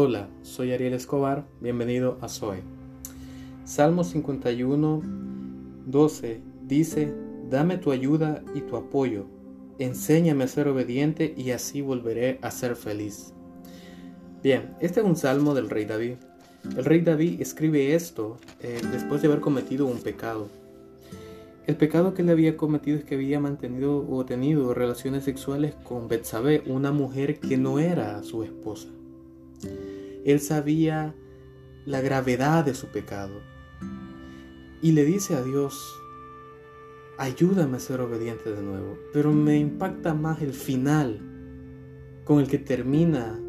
Hola, soy Ariel Escobar, bienvenido a Zoe. Salmo 51, 12 dice, Dame tu ayuda y tu apoyo, enséñame a ser obediente y así volveré a ser feliz. Bien, este es un salmo del rey David. El rey David escribe esto eh, después de haber cometido un pecado. El pecado que le había cometido es que había mantenido o tenido relaciones sexuales con Betsabé, una mujer que no era su esposa. Él sabía la gravedad de su pecado y le dice a Dios, ayúdame a ser obediente de nuevo. Pero me impacta más el final con el que termina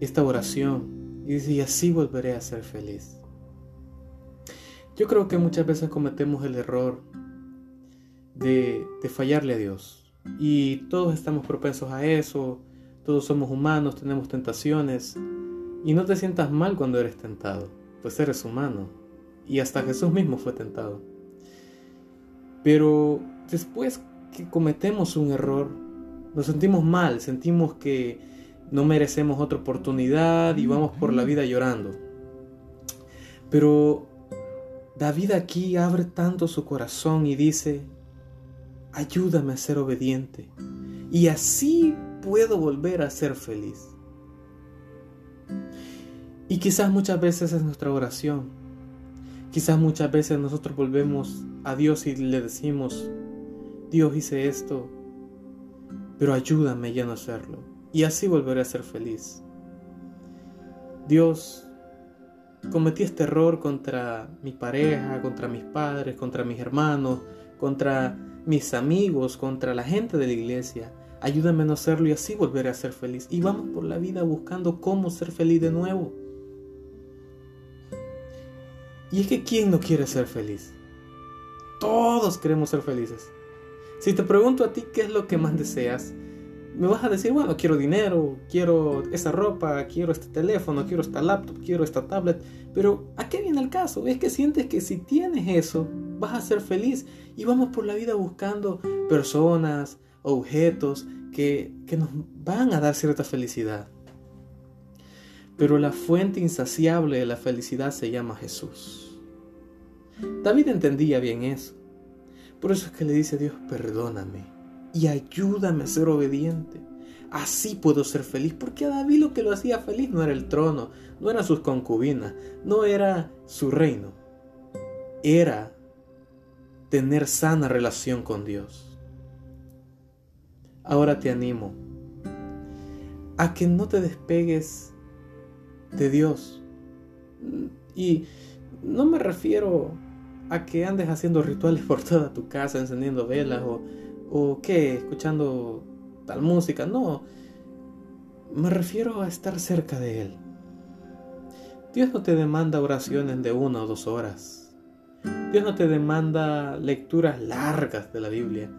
esta oración y dice, y así volveré a ser feliz. Yo creo que muchas veces cometemos el error de, de fallarle a Dios y todos estamos propensos a eso, todos somos humanos, tenemos tentaciones y no te sientas mal cuando eres tentado, pues eres humano. Y hasta Jesús mismo fue tentado. Pero después que cometemos un error, nos sentimos mal, sentimos que no merecemos otra oportunidad y vamos por la vida llorando. Pero David aquí abre tanto su corazón y dice, ayúdame a ser obediente y así puedo volver a ser feliz. Y quizás muchas veces es nuestra oración. Quizás muchas veces nosotros volvemos a Dios y le decimos, Dios hice esto, pero ayúdame ya no hacerlo. Y así volveré a ser feliz. Dios, cometí este error contra mi pareja, contra mis padres, contra mis hermanos, contra mis amigos, contra la gente de la iglesia. Ayúdame a no hacerlo y así volveré a ser feliz. Y vamos por la vida buscando cómo ser feliz de nuevo. Y es que ¿quién no quiere ser feliz? Todos queremos ser felices. Si te pregunto a ti qué es lo que más deseas, me vas a decir, bueno, quiero dinero, quiero esa ropa, quiero este teléfono, quiero esta laptop, quiero esta tablet. Pero ¿a qué viene el caso? Es que sientes que si tienes eso, vas a ser feliz. Y vamos por la vida buscando personas, objetos que, nos van a dar cierta felicidad. Pero la fuente insaciable de la felicidad se llama Jesús. David entendía bien eso. Por eso es que le dice a Dios, perdóname y ayúdame a ser obediente. Así puedo ser feliz, porque a David lo que lo hacía feliz no era el trono, no eran sus concubinas, no era su reino. Era tener sana relación con Dios. Ahora te animo a que no te despegues de Dios. Y no me refiero a que andes haciendo rituales por toda tu casa, encendiendo velas o, o qué, escuchando tal música. No, me refiero a estar cerca de Él. Dios no te demanda oraciones de una o dos horas. Dios no te demanda lecturas largas de la Biblia.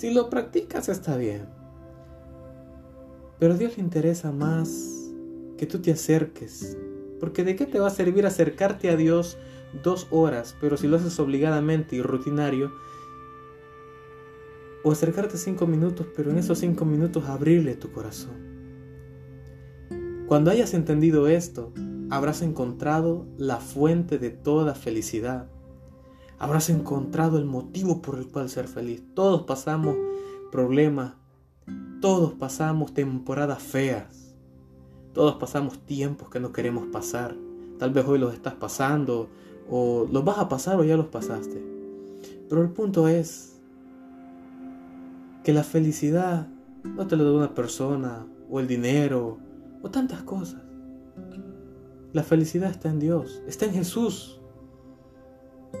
Si lo practicas está bien. Pero a Dios le interesa más que tú te acerques. Porque de qué te va a servir acercarte a Dios dos horas, pero si lo haces obligadamente y rutinario, o acercarte cinco minutos, pero en esos cinco minutos abrirle tu corazón. Cuando hayas entendido esto, habrás encontrado la fuente de toda felicidad. Habrás encontrado el motivo por el cual ser feliz. Todos pasamos problemas, todos pasamos temporadas feas todos pasamos tiempos que no queremos pasar. Tal vez hoy los estás pasando o los vas a pasar o ya los pasaste. Pero el punto es que la felicidad no te lo da una persona o el dinero o tantas cosas. La felicidad está en Dios, está en Jesús.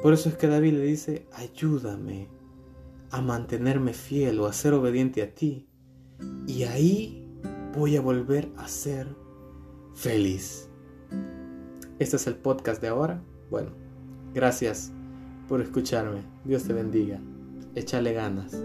Por eso es que David le dice, ayúdame a mantenerme fiel o a ser obediente a ti. Y ahí voy a volver a ser feliz. Este es el podcast de ahora. Bueno, gracias por escucharme. Dios te bendiga. Échale ganas.